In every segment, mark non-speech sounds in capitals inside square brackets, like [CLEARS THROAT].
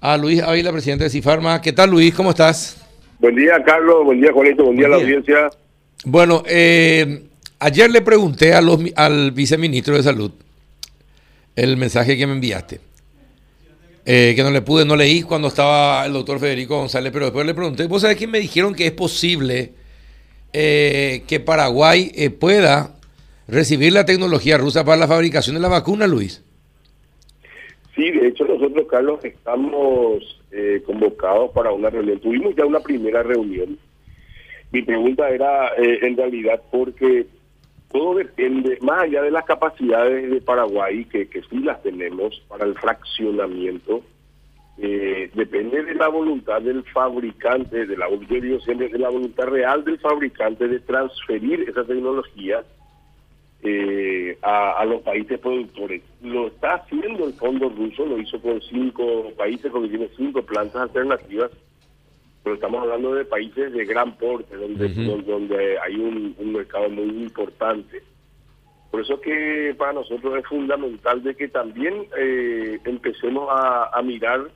a Luis Ávila, presidente de Cifarma. ¿Qué tal, Luis? ¿Cómo estás? Buen día, Carlos. Buen día, Juanito. Buen, día a la audiencia. Bueno, eh, ayer le pregunté a los, al viceministro de Salud el mensaje que me enviaste. Eh, que no le pude, no leí cuando estaba el doctor Federico González, pero después le pregunté. ¿Vos sabés que me dijeron que es posible eh, que Paraguay pueda recibir la tecnología rusa para la fabricación de la vacuna, Luis? Sí, de hecho nosotros, Carlos, estamos eh, convocados para una reunión. Tuvimos ya una primera reunión. Mi pregunta era eh, en realidad porque todo depende, más allá de las capacidades de Paraguay, que, sí las tenemos para el fraccionamiento, eh, depende de la voluntad del fabricante, de la, de la voluntad real del fabricante de transferir esa tecnología eh, a, los países productores. Lo está haciendo el fondo ruso, lo hizo con cinco países porque tiene cinco plantas alternativas, pero estamos hablando de países de gran porte, donde, donde, hay un, mercado muy importante. Por eso que para nosotros es fundamental de que también eh, empecemos a, a mirar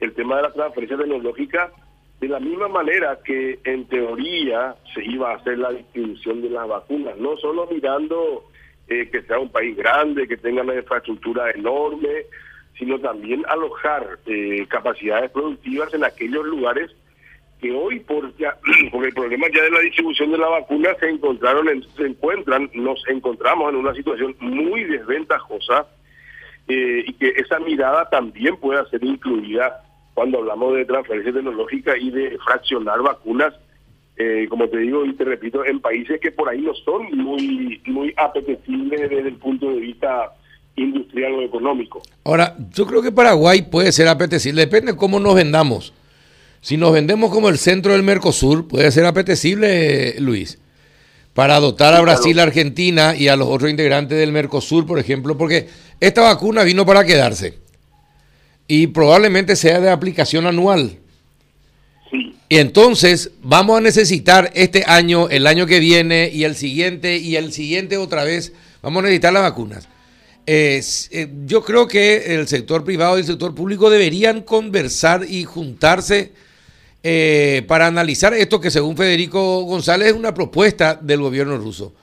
el tema de la transferencia tecnológica de la misma manera que en teoría se iba a hacer la distribución de las vacunas, no solo mirando eh, que sea un país grande, que tenga una infraestructura enorme, sino también alojar eh, capacidades productivas en aquellos lugares que hoy por, ya, [CLEARS THROAT] por el problema ya de la distribución de la vacuna se encontraron se encuentran nos encontramos en una situación muy desventajosa eh, y que esa mirada también pueda ser incluida cuando hablamos de transferencia tecnológica y de fraccionar vacunas, eh, como te digo y te repito, en países que por ahí no son muy, muy apetecibles desde el punto de vista industrial o económico. Ahora, yo creo que Paraguay puede ser apetecible, depende de cómo nos vendamos. Si nos vendemos como el centro del Mercosur, puede ser apetecible, Luis, para dotar a Brasil, Argentina y a los otros integrantes del Mercosur, por ejemplo, porque esta vacuna vino para quedarse y probablemente sea de aplicación anual. Y entonces vamos a necesitar este año, el año que viene y el siguiente y el siguiente otra vez, vamos a necesitar las vacunas. Eh, yo creo que el sector privado y el sector público deberían conversar y juntarse eh, para analizar esto que según Federico González es una propuesta del gobierno ruso.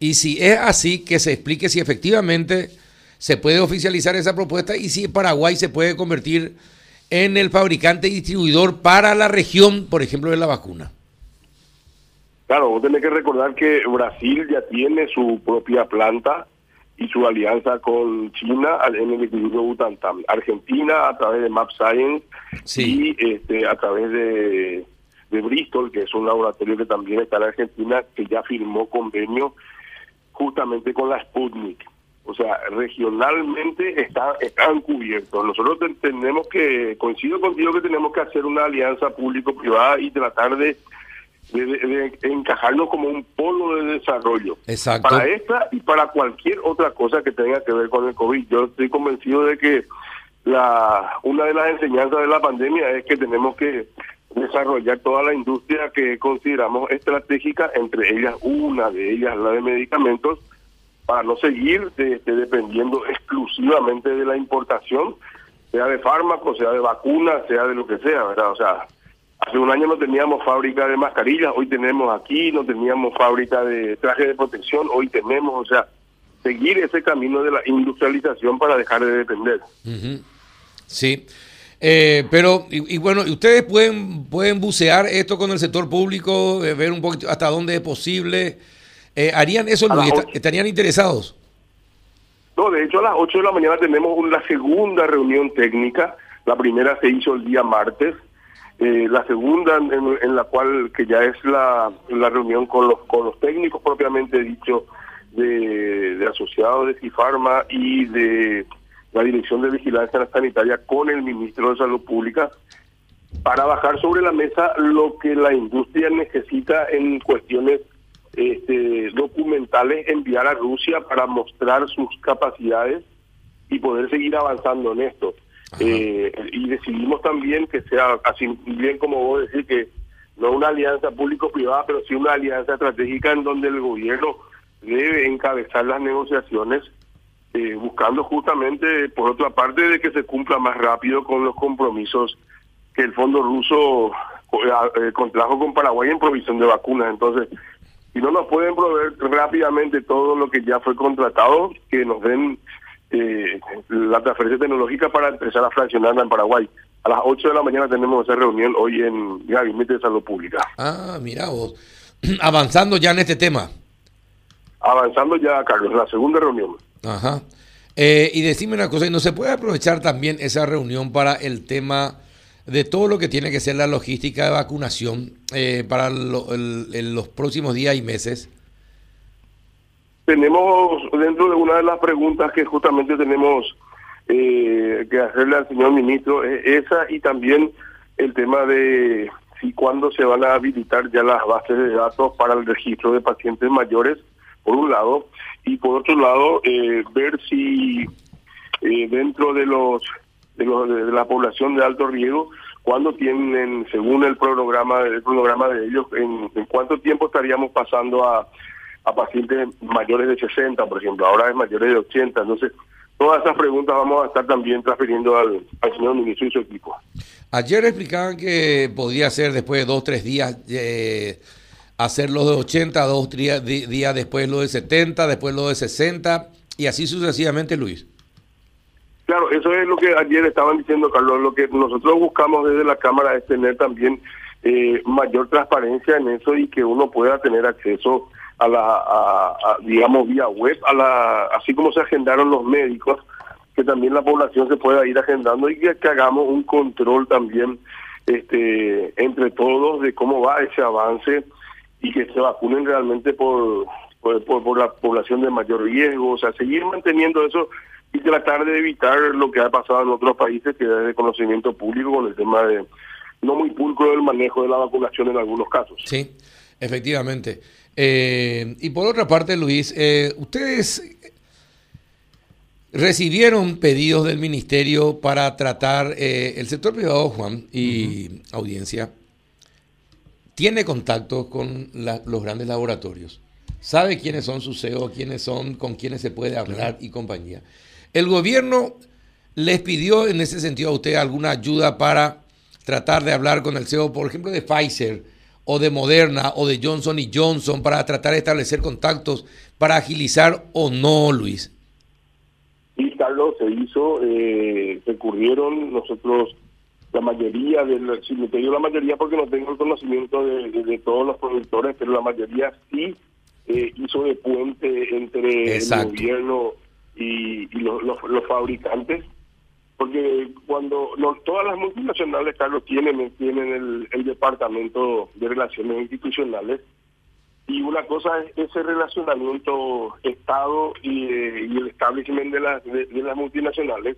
Y si es así, que se explique si efectivamente se puede oficializar esa propuesta y si Paraguay se puede convertir en el fabricante y distribuidor para la región, por ejemplo, de la vacuna. Claro, vos tenés que recordar que Brasil ya tiene su propia planta y su alianza con China en el Instituto Butantan. Argentina a través de Map Science y este, a través de, de Bristol, que es un laboratorio que también está en Argentina, que ya firmó convenio justamente con la Sputnik. O sea, regionalmente está, están cubiertos. Nosotros tenemos que, coincido contigo que tenemos que hacer una alianza público-privada y tratar de, de, encajarnos como un polo de desarrollo. Exacto. Para esta y para cualquier otra cosa que tenga que ver con el COVID. Yo estoy convencido de que la una de las enseñanzas de la pandemia es que tenemos que desarrollar toda la industria que consideramos estratégica, entre ellas una de ellas la de medicamentos, para no seguir dependiendo exclusivamente de la importación, sea de fármacos, sea de vacunas, sea de lo que sea, ¿verdad? O sea, hace un año no teníamos fábrica de mascarillas, hoy tenemos aquí, no teníamos fábrica de trajes de protección, hoy tenemos, o sea, seguir ese camino de la industrialización para dejar de depender. Sí. Eh, pero, y, bueno, ustedes pueden, pueden bucear esto con el sector público, eh, ver un poquito hasta dónde es posible. Eh, ¿Harían eso, ¿Estarían interesados? No, de hecho a las 8 de la mañana tenemos una segunda reunión técnica. La primera se hizo el día martes. Eh, la segunda en, la cual que ya es la, la reunión con los con los técnicos propiamente dicho de, de asociados de CIFARMA y de la Dirección de Vigilancia Sanitaria con el Ministro de Salud Pública para bajar sobre la mesa lo que la industria necesita en cuestiones este, documentales enviar a Rusia para mostrar sus capacidades y poder seguir avanzando en esto. Eh, y decidimos también que sea, así bien como vos decís, que no una alianza público-privada, pero sí una alianza estratégica en donde el gobierno debe encabezar las negociaciones eh, buscando justamente, por otra parte, de que se cumpla más rápido con los compromisos que el fondo ruso eh, contrajo con Paraguay en provisión de vacunas. Entonces, si no nos pueden proveer rápidamente todo lo que ya fue contratado, que nos den eh, la transferencia tecnológica para empezar a fraccionarla en Paraguay. A las 8 de la mañana tenemos esa reunión hoy en Gabinete de Salud Pública. Ah, mira vos. [CLEARS THROAT] Avanzando ya en este tema. Avanzando ya, Carlos, la segunda reunión. Ajá. Eh, y decime una cosa, ¿y no se puede aprovechar también esa reunión para el tema de todo lo que tiene que ser la logística de vacunación eh, para los próximos días y meses? Tenemos dentro de una de las preguntas que justamente tenemos eh, que hacerle al señor ministro, esa y también el tema de si cuándo se van a habilitar ya las bases de datos para el registro de pacientes mayores, por un lado, y por otro lado, eh, ver si eh, dentro de los de, los, de la población de alto riesgo, cuándo tienen, según el programa, el programa de ellos, en, cuánto tiempo estaríamos pasando a, a pacientes mayores de 60, por ejemplo, ahora es mayores de 80. Entonces, todas esas preguntas vamos a estar también transfiriendo al, al señor ministro y su equipo. Ayer explicaban que podía ser después de dos, tres días. Eh, hacer los de 80, dos días después lo de 70, después lo de 60 y así sucesivamente, Luis. Claro, eso es lo que ayer estaban diciendo, Carlos. Lo que nosotros buscamos desde la Cámara es tener también eh, mayor transparencia en eso y que uno pueda tener acceso a la, digamos, vía web, a la, así como se agendaron los médicos, que también la población se pueda ir agendando y que, hagamos un control también este entre todos de cómo va ese avance y que se vacunen realmente por, por, la población de mayor riesgo, o sea, seguir manteniendo eso y tratar de evitar lo que ha pasado en otros países que es de conocimiento público con el tema de no muy pulcro del manejo de la vacunación en algunos casos. Sí, efectivamente. Eh, y por otra parte, Luis, eh, ustedes recibieron pedidos del ministerio para tratar eh, el sector privado, Juan, y audiencia tiene contacto con los grandes laboratorios, sabe quiénes son sus CEO, quiénes son, con quiénes se puede hablar y compañía. El gobierno les pidió en ese sentido a usted alguna ayuda para tratar de hablar con el CEO, por ejemplo, de Pfizer o de Moderna o de Johnson y Johnson para tratar de establecer contactos para agilizar o no, Luis. Y Carlos se hizo, eh, recurrieron nosotros la mayoría del, si me digo la mayoría porque no tengo el conocimiento de, todos los productores, pero la mayoría sí eh, hizo de puente entre el gobierno y, los, los, fabricantes, porque cuando todas las multinacionales, Carlos, tienen, tienen el, departamento de relaciones institucionales, y una cosa es ese relacionamiento Estado y, eh, el establishment de, las de las multinacionales,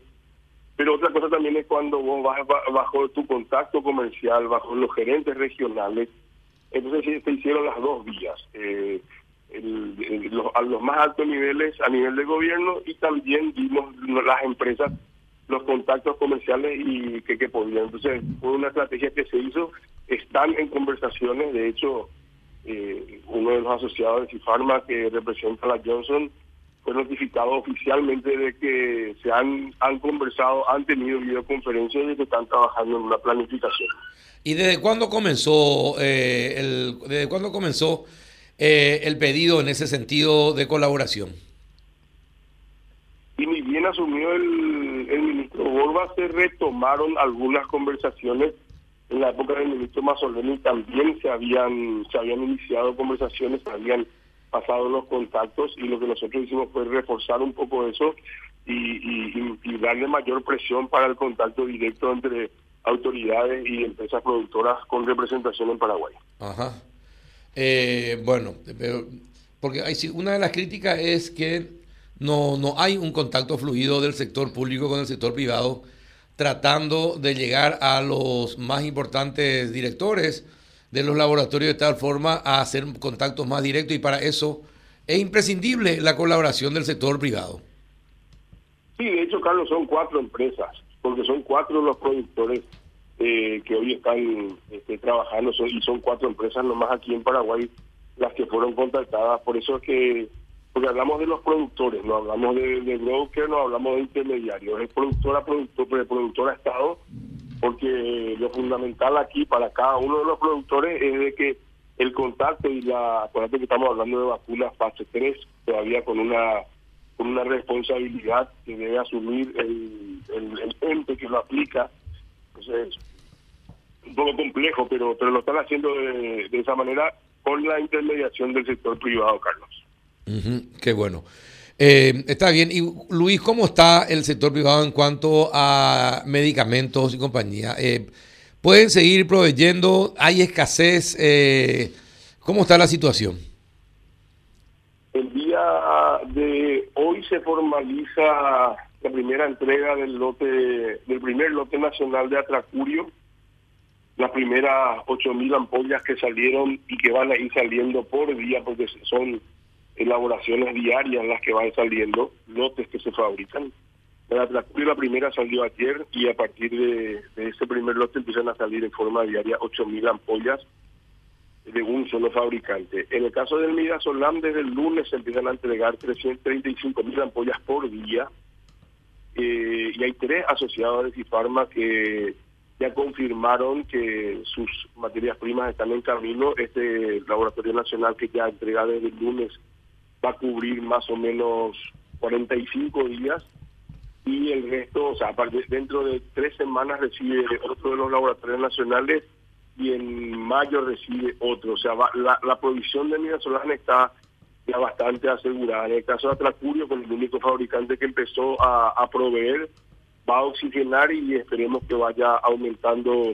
pero otra cosa también es cuando vos vas bajo tu contacto comercial, bajo los gerentes regionales, entonces se hicieron las dos vías, eh, a los más altos niveles a nivel de gobierno y también vimos las empresas los contactos comerciales y que, que podían. Entonces fue una estrategia que se hizo, están en conversaciones, de hecho eh, uno de los asociados de Cifarma que representa a la Johnson fue notificado oficialmente de que se han, han conversado, han tenido videoconferencias y que están trabajando en una planificación. ¿Y desde cuándo comenzó eh, el, desde cuándo comenzó eh, el pedido en ese sentido de colaboración? Y ni bien asumió el, el ministro Borba, se retomaron algunas conversaciones en la época del ministro Mazzoleni también se habían se habían iniciado conversaciones, se habían pasado los contactos y lo que nosotros hicimos fue reforzar un poco eso y, darle mayor presión para el contacto directo entre autoridades y empresas productoras con representación en Paraguay. Ajá. Eh, bueno, pero porque hay, una de las críticas es que no, no hay un contacto fluido del sector público con el sector privado tratando de llegar a los más importantes directores de los laboratorios de tal forma a hacer contactos más directos y para eso es imprescindible la colaboración del sector privado. Sí, de hecho, Carlos, son cuatro empresas, porque son cuatro los productores eh, que hoy están este, trabajando y son cuatro empresas nomás aquí en Paraguay las que fueron contactadas. Por eso es que porque hablamos de los productores, no hablamos de, de broker, no hablamos de intermediarios, es productora, productor, productora Estado, porque lo fundamental aquí para cada uno de los productores es de que el contacto y la, acuérdate que estamos hablando de vacunas fase 3, todavía con una con una responsabilidad que debe asumir el, el, ente que lo aplica. Entonces, un poco complejo, pero pero lo están haciendo de, de esa manera con la intermediación del sector privado, Carlos qué bueno. Eh, está bien. Y Luis, ¿cómo está el sector privado en cuanto a medicamentos y compañía? Eh, ¿Pueden seguir proveyendo? ¿Hay escasez? Eh, ¿Cómo está la situación? El día de hoy se formaliza la primera entrega del lote, del primer lote nacional de Atracurio, las primeras 8.000 ampollas que salieron y que van a ir saliendo por día porque son elaboraciones diarias las que van saliendo lotes que se fabrican. La, la primera salió ayer y a partir de, ese primer lote empiezan a salir en forma diaria 8.000 ampollas de un solo fabricante. En el caso del Midazolam, desde el lunes se empiezan a entregar 335.000 ampollas por día eh, y hay tres asociados de Cifarma que ya confirmaron que sus materias primas están en camino. Este laboratorio nacional que ya entrega desde el lunes va a cubrir más o menos 45 días y el resto, o sea, dentro de tres semanas recibe otro de los laboratorios nacionales y en mayo recibe otro. O sea, la, la provisión de midazolam está ya bastante asegurada. En el caso de Atracurio, con el único fabricante que empezó a, proveer, va a oxigenar y esperemos que vaya aumentando.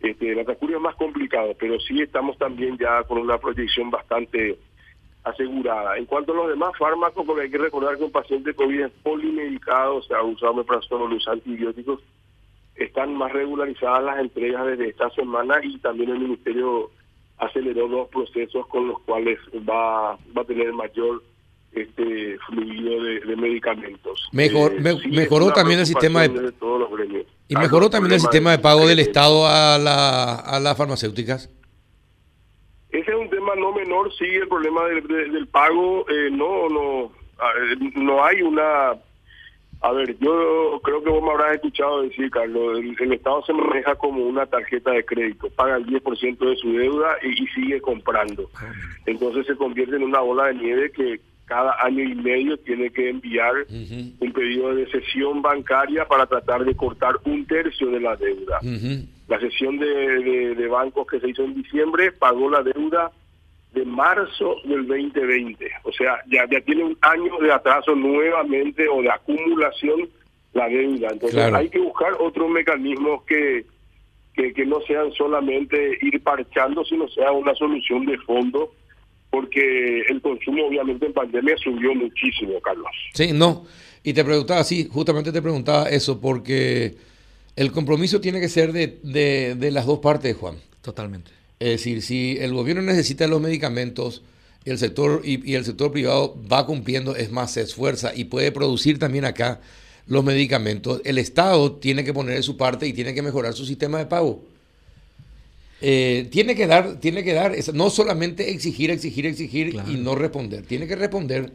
Este, el Atracurio es más complicado, pero sí estamos también ya con una proyección bastante asegurada. En cuanto a los demás fármacos, porque hay que recordar que un paciente COVID es polimedicado, o sea, usado meprazolo, los antibióticos, están más regularizadas las entregas desde esta semana y también el Ministerio aceleró los procesos con los cuales va, va a tener mayor este fluido de, medicamentos. Mejor, eh, mejoró también el sistema de, y mejoró también el sistema de pago del Estado a, la, a las farmacéuticas. Ese es un tema no menor, sí, el problema del, pago, eh, no, no, no hay una... A ver, yo creo que vos me habrás escuchado decir, Carlos, el, Estado se maneja como una tarjeta de crédito, paga el 10% de su deuda y, sigue comprando. Entonces se convierte en una bola de nieve que cada año y medio tiene que enviar un pedido de cesión bancaria para tratar de cortar un tercio de la deuda. La sesión de, de, bancos que se hizo en diciembre pagó la deuda de marzo del 2020. O sea, ya, ya tiene un año de atraso nuevamente o de acumulación la deuda. Entonces hay que buscar otros mecanismos que, que, que, no sean solamente ir parchando, sino sea una solución de fondo, porque el consumo obviamente en pandemia subió muchísimo, Carlos. Sí, no. Y te preguntaba, sí, justamente te preguntaba eso, porque el compromiso tiene que ser de, de, las dos partes, Juan. Totalmente. Es decir, si el gobierno necesita los medicamentos y el sector, y, el sector privado va cumpliendo, es más, se esfuerza y puede producir también acá los medicamentos, el Estado tiene que poner su parte y tiene que mejorar su sistema de pago. Eh, tiene que dar, tiene que dar, no solamente exigir, exigir, exigir y no responder, tiene que responder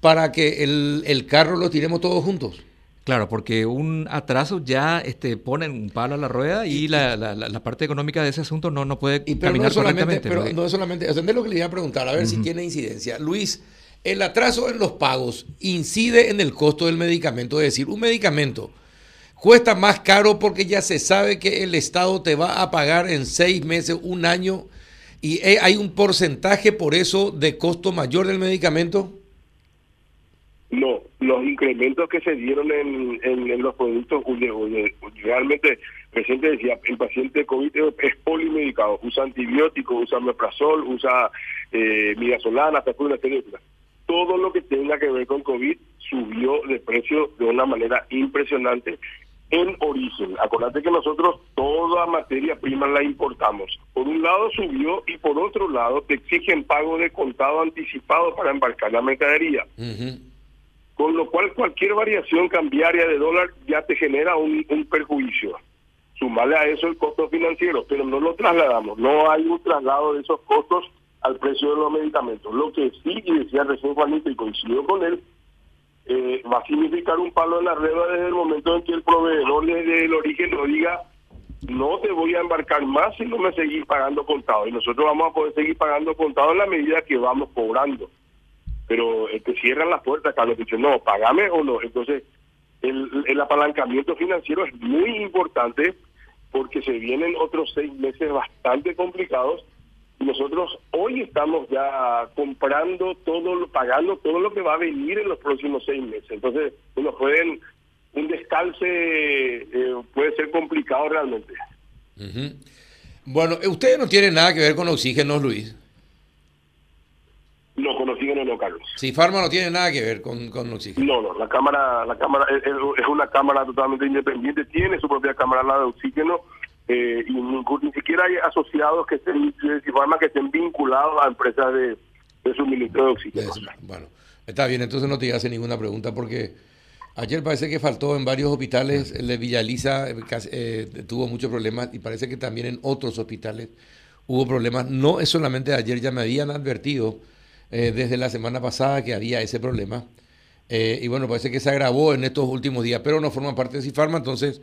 para que el, el carro lo tiremos todos juntos. Claro, porque un atraso ya este, pone un palo a la rueda y, la, la, parte económica de ese asunto no, no puede y, pero caminar no solamente, Pero no es solamente, atender lo que le iba a preguntar, a ver si tiene incidencia. Luis, el atraso en los pagos incide en el costo del medicamento, es decir, un medicamento cuesta más caro porque ya se sabe que el Estado te va a pagar en seis meses, un año, y hay un porcentaje por eso de costo mayor del medicamento. No, los incrementos que se dieron en, en, los productos, realmente el presidente decía, el paciente COVID es polimedicado, usa antibióticos, usa meprazol, usa eh, midasolana, una Todo lo que tenga que ver con COVID subió de precio de una manera impresionante en origen. Acordate que nosotros toda materia prima la importamos. Por un lado subió y por otro lado te exigen pago de contado anticipado para embarcar la mercadería con lo cual cualquier variación cambiaria de dólar ya te genera un, perjuicio. Sumarle a eso el costo financiero, pero no lo trasladamos, no hay un traslado de esos costos al precio de los medicamentos. Lo que sí, y decía recién Juanito, y coincido con él, eh, va a significar un palo en la rueda desde el momento en que el proveedor desde el origen lo diga, no te voy a embarcar más si no me seguís pagando contado. Y nosotros vamos a poder seguir pagando contado en la medida que vamos cobrando. Pero te cierran las puertas, Carlos, dicen, no, pagame o no. Entonces, el, el apalancamiento financiero es muy importante porque se vienen otros seis meses bastante complicados nosotros hoy estamos ya comprando todo, pagando todo lo que va a venir en los próximos seis meses. Entonces, nos pueden, un descalce eh, puede ser complicado realmente. Bueno, ustedes no tienen nada que ver con oxígeno, Luis. No, con oxígeno no, Carlos. Sí, Farma no tiene nada que ver con, con oxígeno. No, no, la cámara, la cámara es, es, una cámara totalmente independiente, tiene su propia cámara la de oxígeno eh, y ni, siquiera hay asociados que estén, Farma que estén vinculados a empresas de, de suministro de oxígeno. bueno, está bien, entonces no te hace ninguna pregunta porque ayer parece que faltó en varios hospitales, el de Villaliza eh, eh, tuvo muchos problemas y parece que también en otros hospitales hubo problemas. No es solamente ayer, ya me habían advertido eh, desde la semana pasada que había ese problema. Eh, y bueno, parece que se agravó en estos últimos días, pero no forma parte de Cifarma, entonces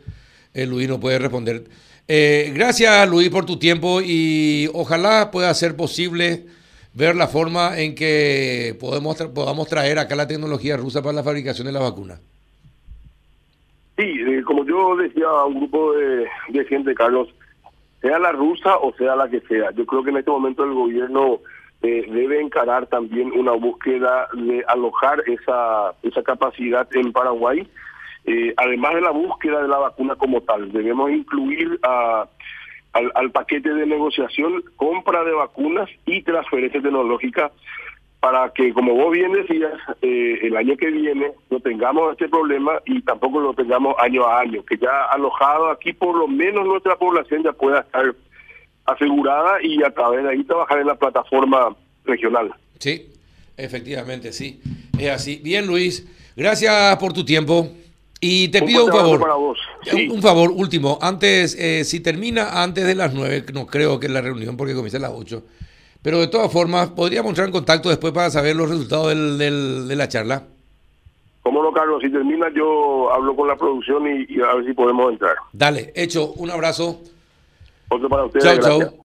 eh, Luis no puede responder. gracias Luis por tu tiempo y ojalá pueda ser posible ver la forma en que podemos podamos traer acá la tecnología rusa para la fabricación de la vacuna. Sí, como yo decía a un grupo de, de gente, Carlos, sea la rusa o sea la que sea, yo creo que en este momento el gobierno eh, debe encarar también una búsqueda de alojar esa, esa capacidad en Paraguay. Eh, además de la búsqueda de la vacuna como tal, debemos incluir a, al, paquete de negociación compra de vacunas y transferencia tecnológica para que, como vos bien decías, eh, el año que viene no tengamos este problema y tampoco lo tengamos año a año, que ya alojado aquí por lo menos nuestra población ya pueda estar asegurada y a través de ahí trabajar en la plataforma regional. Sí, efectivamente, sí. Es así. Bien, Luis, gracias por tu tiempo. Y te pido un favor. Un, favor último. Antes, eh, si termina antes de las nueve, no creo que es la reunión porque comienza a las ocho. Pero de todas formas, podríamos entrar en contacto después para saber los resultados del, de la charla. ¿Cómo no, Carlos? Si termina, yo hablo con la producción y, a ver si podemos entrar. Dale, hecho. Un abrazo. Otro para ustedes.